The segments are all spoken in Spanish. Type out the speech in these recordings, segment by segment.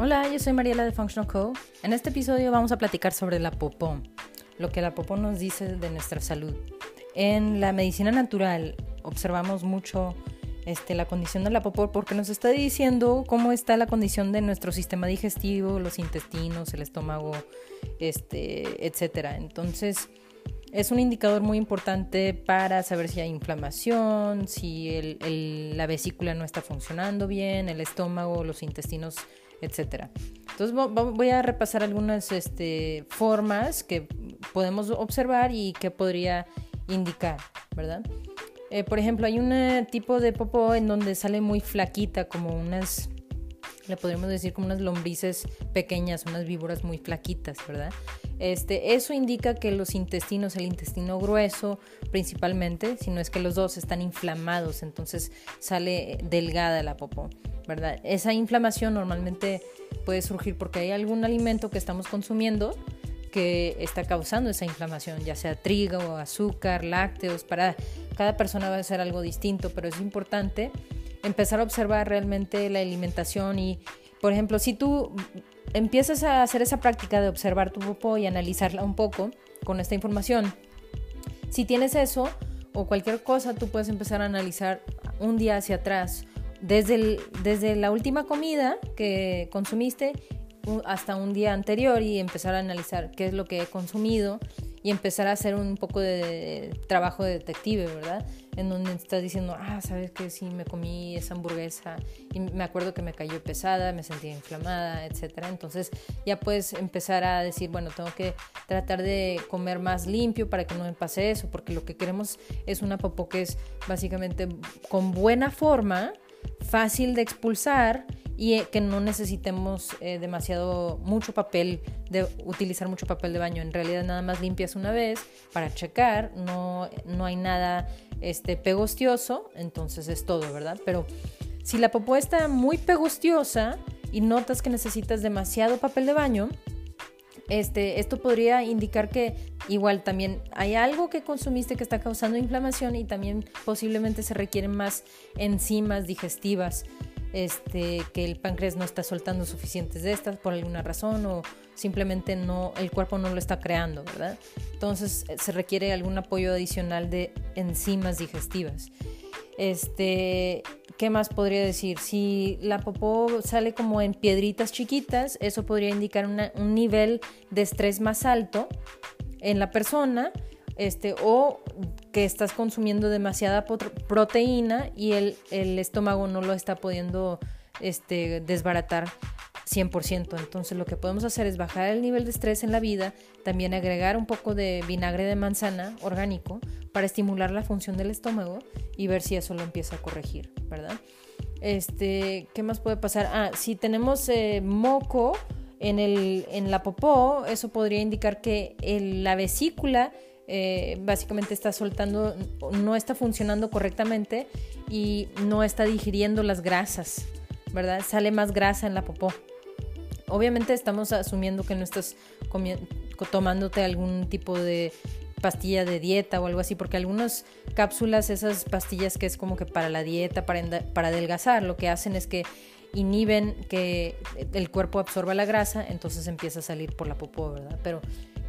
Hola, yo soy Mariela de Functional Co. En este episodio vamos a platicar sobre la popó, lo que la popó nos dice de nuestra salud. En la medicina natural observamos mucho este, la condición de la popó porque nos está diciendo cómo está la condición de nuestro sistema digestivo, los intestinos, el estómago, este, etc. Entonces, es un indicador muy importante para saber si hay inflamación, si la vesícula no está funcionando bien, el estómago, los intestinos etcétera. Entonces voy a repasar algunas este, formas que podemos observar y que podría indicar, ¿verdad? Eh, por ejemplo, hay un tipo de popó en donde sale muy flaquita, como unas, le podríamos decir como unas lombrices pequeñas, unas víboras muy flaquitas, ¿verdad? Este, eso indica que los intestinos, el intestino grueso principalmente, si no es que los dos están inflamados, entonces sale delgada la popó. ¿verdad? Esa inflamación normalmente puede surgir porque hay algún alimento que estamos consumiendo que está causando esa inflamación, ya sea trigo, azúcar, lácteos, para cada persona va a ser algo distinto, pero es importante empezar a observar realmente la alimentación y, por ejemplo, si tú empiezas a hacer esa práctica de observar tu popó y analizarla un poco con esta información, si tienes eso o cualquier cosa, tú puedes empezar a analizar un día hacia atrás desde, desde la última comida que consumiste hasta un día anterior y empezar a analizar qué es lo que he consumido y empezar a hacer un poco de trabajo de detective, ¿verdad? En donde estás diciendo, ah, sabes que sí, me comí esa hamburguesa y me acuerdo que me cayó pesada, me sentía inflamada, etcétera. Entonces ya puedes empezar a decir, bueno, tengo que tratar de comer más limpio para que no me pase eso, porque lo que queremos es una popó que es básicamente con buena forma, fácil de expulsar y eh, que no necesitemos eh, demasiado mucho papel de utilizar mucho papel de baño. En realidad nada más limpias una vez para checar. No, no hay nada este pegostioso entonces es todo verdad pero si la popó está muy pegostiosa y notas que necesitas demasiado papel de baño este, esto podría indicar que igual también hay algo que consumiste que está causando inflamación y también posiblemente se requieren más enzimas digestivas este, que el páncreas no está soltando suficientes de estas por alguna razón o simplemente no, el cuerpo no lo está creando, ¿verdad? Entonces eh, se requiere algún apoyo adicional de enzimas digestivas. Este, ¿Qué más podría decir? Si la popó sale como en piedritas chiquitas, eso podría indicar un nivel de estrés más alto en la persona, este, o que estás consumiendo demasiada proteína y el, el estómago no lo está pudiendo este, desbaratar 100%. Entonces lo que podemos hacer es bajar el nivel de estrés en la vida, también agregar un poco de vinagre de manzana orgánico para estimular la función del estómago y ver si eso lo empieza a corregir, ¿verdad? Este, ¿qué más puede pasar? Ah, si tenemos eh, moco en, el, en la popó, eso podría indicar que la vesícula eh, básicamente está soltando, no está funcionando correctamente y no está digiriendo las grasas, ¿verdad? Sale más grasa en la popó. Obviamente estamos asumiendo que no estás tomándote algún tipo de pastilla de dieta o algo así, porque algunas cápsulas, esas pastillas que es como que para la dieta, para, para adelgazar, lo que hacen es que inhiben que el cuerpo absorba la grasa, entonces empieza a salir por la popó, ¿verdad? Pero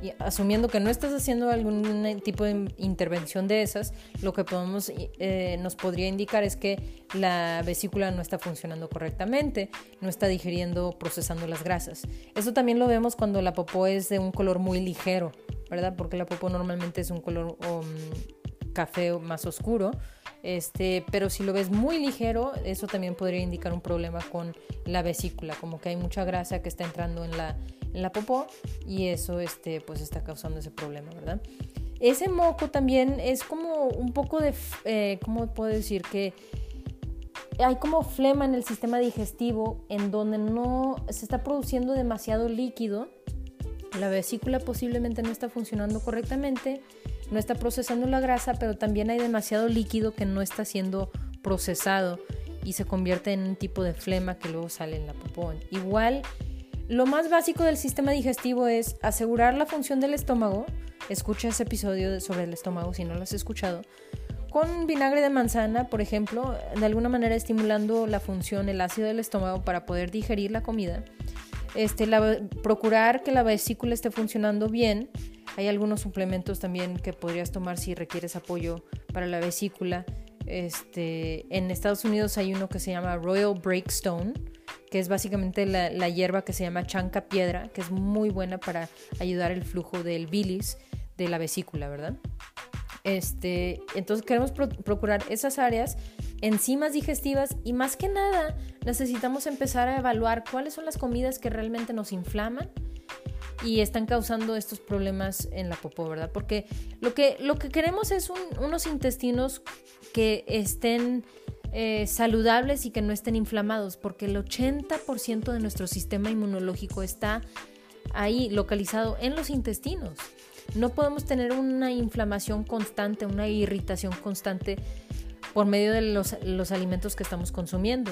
y asumiendo que no estás haciendo algún tipo de intervención de esas, lo que podemos, eh, nos podría indicar es que la vesícula no está funcionando correctamente, no está digiriendo, procesando las grasas. Eso también lo vemos cuando la popó es de un color muy ligero, ¿verdad? Porque la popó normalmente es un color um, café más oscuro. Este, pero si lo ves muy ligero, eso también podría indicar un problema con la vesícula, como que hay mucha grasa que está entrando en la, en la popó y eso este, pues está causando ese problema, ¿verdad? Ese moco también es como un poco de, eh, ¿cómo puedo decir? Que hay como flema en el sistema digestivo en donde no se está produciendo demasiado líquido, la vesícula posiblemente no está funcionando correctamente, no está procesando la grasa, pero también hay demasiado líquido que no está siendo procesado y se convierte en un tipo de flema que luego sale en la popó. Igual lo más básico del sistema digestivo es asegurar la función del estómago. Escucha ese episodio sobre el estómago si no lo has escuchado. con vinagre de manzana, por ejemplo, de alguna manera estimulando la función, el ácido del estómago para poder digerir la comida. Este, procurar que la vesícula esté funcionando bien. Hay algunos suplementos también que podrías tomar si requieres apoyo para la vesícula. Este, en Estados Unidos hay uno que se llama Royal Breakstone, que es básicamente la, hierba que se llama chanca piedra, que es muy buena para ayudar el flujo del bilis de la vesícula, ¿verdad? Este, entonces queremos procurar esas áreas, enzimas digestivas y más que nada necesitamos empezar a evaluar cuáles son las comidas que realmente nos inflaman y están causando estos problemas en la popó, ¿verdad? Porque lo que, lo que queremos es unos intestinos que estén eh, saludables y que no estén inflamados, porque el 80% de nuestro sistema inmunológico está ahí localizado en los intestinos. No podemos tener una inflamación constante, una irritación constante por medio de los, alimentos que estamos consumiendo.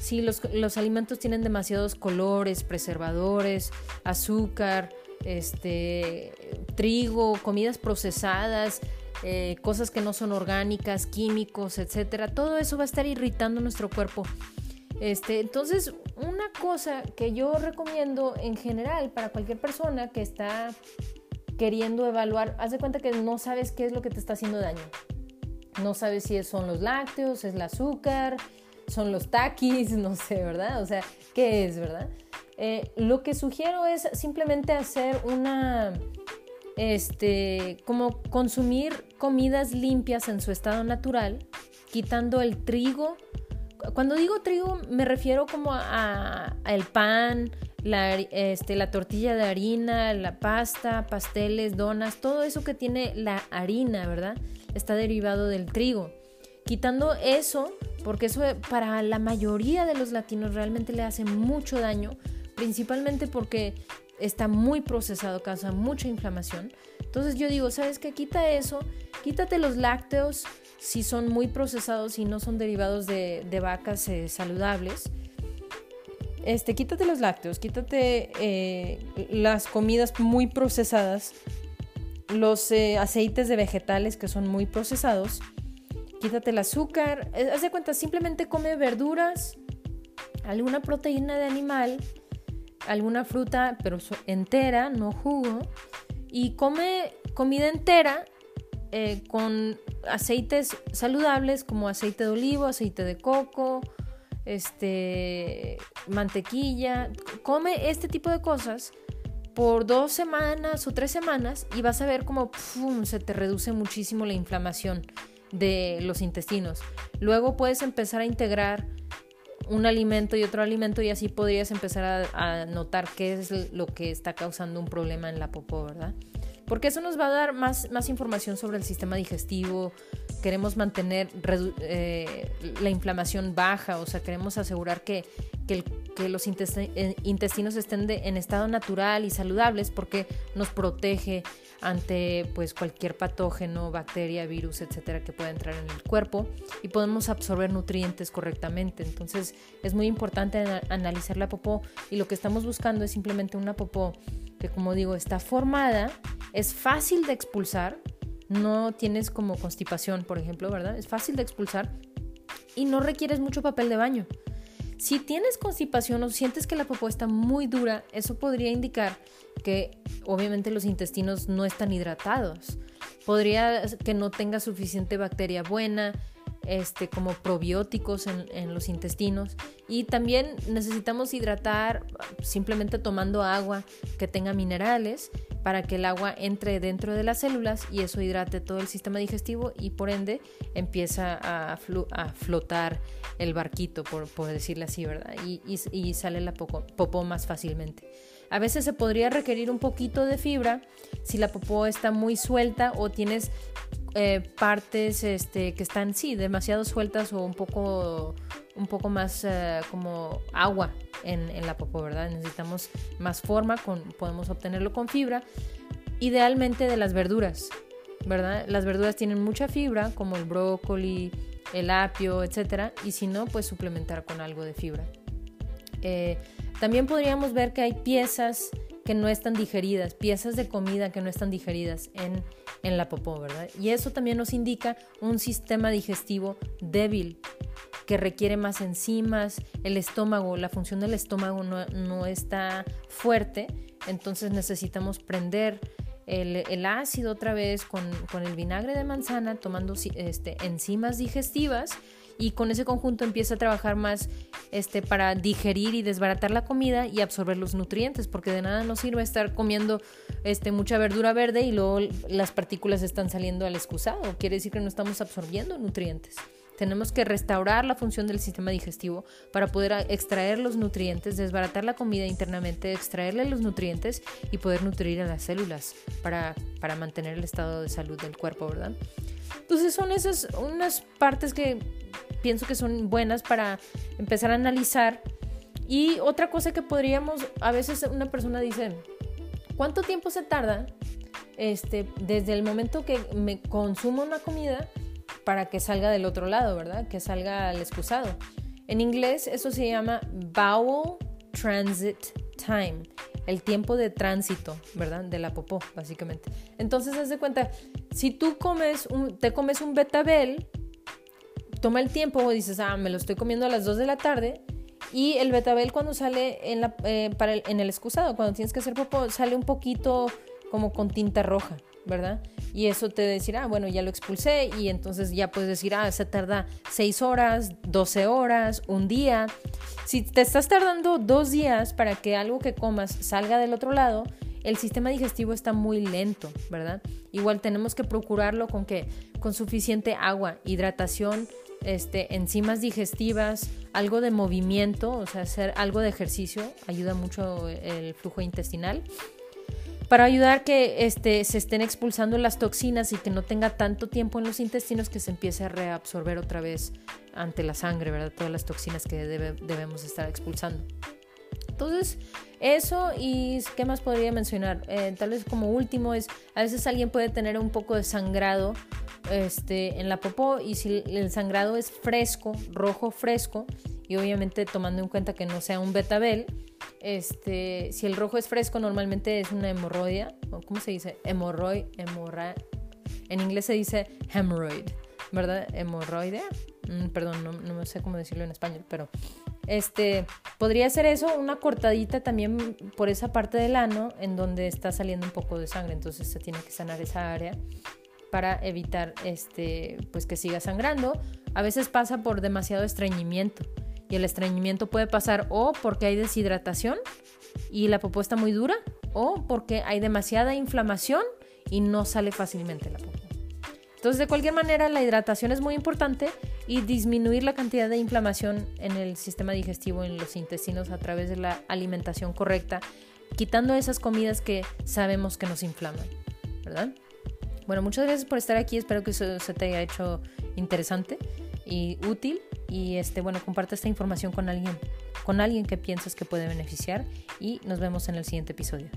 Si los, alimentos tienen demasiados colores, preservadores, azúcar, este, trigo, comidas procesadas, eh, cosas que no son orgánicas, químicos, etcétera, todo eso va a estar irritando nuestro cuerpo. Este, entonces, una cosa que yo recomiendo en general para cualquier persona que está queriendo evaluar, haz de cuenta que no sabes qué es lo que te está haciendo daño. No sabes si son los lácteos, es el azúcar, son los taquis, no sé, ¿verdad? O sea, ¿qué es, verdad? Eh, lo que sugiero es simplemente hacer una, este, como consumir comidas limpias en su estado natural, quitando el trigo. Cuando digo trigo me refiero como a, el pan, la, este, la tortilla de harina, la pasta, pasteles, donas, todo eso que tiene la harina, ¿verdad? Está derivado del trigo. Quitando eso, porque eso para la mayoría de los latinos realmente le hace mucho daño, principalmente porque está muy procesado, causa mucha inflamación. Entonces yo digo, ¿sabes qué? Quita eso, quítate los lácteos si son muy procesados y no son derivados de, vacas eh, saludables este, quítate los lácteos, quítate eh, las comidas muy procesadas, los eh, aceites de vegetales que son muy procesados, quítate el azúcar, haz de cuenta, simplemente come verduras, alguna proteína de animal, alguna fruta, pero entera, no jugo, y come comida entera con aceites saludables como aceite de olivo, aceite de coco, este, mantequilla, come este tipo de cosas por dos semanas o tres semanas y vas a ver cómo se te reduce muchísimo la inflamación de los intestinos. Luego puedes empezar a integrar un alimento y otro alimento y así podrías empezar a, notar qué es lo que está causando un problema en la popó, ¿verdad? Porque eso nos va a dar más, más información sobre el sistema digestivo, queremos mantener eh, la inflamación baja, o sea, queremos asegurar que, que, los eh, intestinos estén en estado natural y saludables porque nos protege ante pues cualquier patógeno, bacteria, virus, etcétera que pueda entrar en el cuerpo y podemos absorber nutrientes correctamente. Entonces es muy importante analizar la popó y lo que estamos buscando es simplemente una popó que como digo está formada, es fácil de expulsar, no tienes como constipación, por ejemplo, ¿verdad? Es fácil de expulsar y no requieres mucho papel de baño. Si tienes constipación o sientes que la popó está muy dura, eso podría indicar que obviamente los intestinos no están hidratados. Podría que no tenga suficiente bacteria buena, este, como probióticos en, los intestinos. Y también necesitamos hidratar simplemente tomando agua que tenga minerales para que el agua entre dentro de las células y eso hidrate todo el sistema digestivo y por ende empieza a, flotar el barquito, por, por, decirlo así, ¿verdad? Y, y, sale la popó más fácilmente. A veces se podría requerir un poquito de fibra si la popó está muy suelta o tienes eh, partes este, que están, sí, demasiado sueltas o un poco, un poco más eh, como agua en, la popó, ¿verdad? Necesitamos más forma, con, podemos obtenerlo con fibra, idealmente de las verduras, ¿verdad? Las verduras tienen mucha fibra, como el brócoli, el apio, etcétera, y si no, pues suplementar con algo de fibra. Eh, también podríamos ver que hay piezas que no están digeridas, piezas de comida que no están digeridas en en la popó, ¿verdad? Y eso también nos indica un sistema digestivo débil que requiere más enzimas, el estómago, la función del estómago no, está fuerte, entonces necesitamos prender el, ácido otra vez con, el vinagre de manzana, tomando este, enzimas digestivas y con ese conjunto empieza a trabajar más este, para digerir y desbaratar la comida y absorber los nutrientes, porque de nada nos sirve estar comiendo este, mucha verdura verde y luego las partículas están saliendo al excusado. Quiere decir que no estamos absorbiendo nutrientes. Tenemos que restaurar la función del sistema digestivo para poder extraer los nutrientes, desbaratar la comida internamente, extraerle los nutrientes y poder nutrir a las células para, para mantener el estado de salud del cuerpo, ¿verdad? Entonces son esas unas partes que pienso que son buenas para empezar a analizar. Y otra cosa que podríamos, a veces una persona dice, ¿cuánto tiempo se tarda este, desde el momento que me consumo una comida para que salga del otro lado, ¿verdad? Que salga al excusado. En inglés eso se llama bowel transit time, el tiempo de tránsito, ¿verdad? De la popó, básicamente. Entonces, haz de cuenta, si tú comes un, te comes un betabel, toma el tiempo, dices, ah, me lo estoy comiendo a las 2 de la tarde, y el betabel cuando sale en, la, eh, para el, en el excusado, cuando tienes que hacer popó, sale un poquito como con tinta roja, ¿verdad? Y eso te decirá, ah, bueno, ya lo expulsé y entonces ya puedes decir, ah, se tarda 6 horas, 12 horas, un día. Si te estás tardando dos días para que algo que comas salga del otro lado, el sistema digestivo está muy lento, ¿verdad? Igual tenemos que procurarlo con que con suficiente agua, hidratación, este, enzimas digestivas, algo de movimiento, o sea, hacer algo de ejercicio ayuda mucho el flujo intestinal para ayudar que este, se estén expulsando las toxinas y que no tenga tanto tiempo en los intestinos que se empiece a reabsorber otra vez ante la sangre, ¿verdad? Todas las toxinas que debemos estar expulsando. Entonces, eso y qué más podría mencionar. Eh, tal vez como último es, a veces alguien puede tener un poco de sangrado este, en la popó y si el sangrado es fresco, rojo fresco, y obviamente tomando en cuenta que no sea un betabel, este, si el rojo es fresco, normalmente es una hemorroida. ¿Cómo se dice? Hemorroid, hemorra... En inglés se dice hemorrhoid, ¿verdad? Hemorroidea. Mm, perdón, no, no, sé cómo decirlo en español, pero este, podría ser eso, una cortadita también por esa parte del ano en donde está saliendo un poco de sangre, entonces se tiene que sanar esa área para evitar este, pues que siga sangrando. A veces pasa por demasiado estreñimiento y el estreñimiento puede pasar o porque hay deshidratación y la popó está muy dura o porque hay demasiada inflamación y no sale fácilmente la popó. Entonces, de cualquier manera, la hidratación es muy importante y disminuir la cantidad de inflamación en el sistema digestivo, en los intestinos, a través de la alimentación correcta, quitando esas comidas que sabemos que nos inflaman, ¿verdad? Bueno, muchas gracias por estar aquí, espero que eso se te haya hecho interesante y útil. Y este bueno comparte esta información con alguien con alguien que piensas que puede beneficiar. Y nos vemos en el siguiente episodio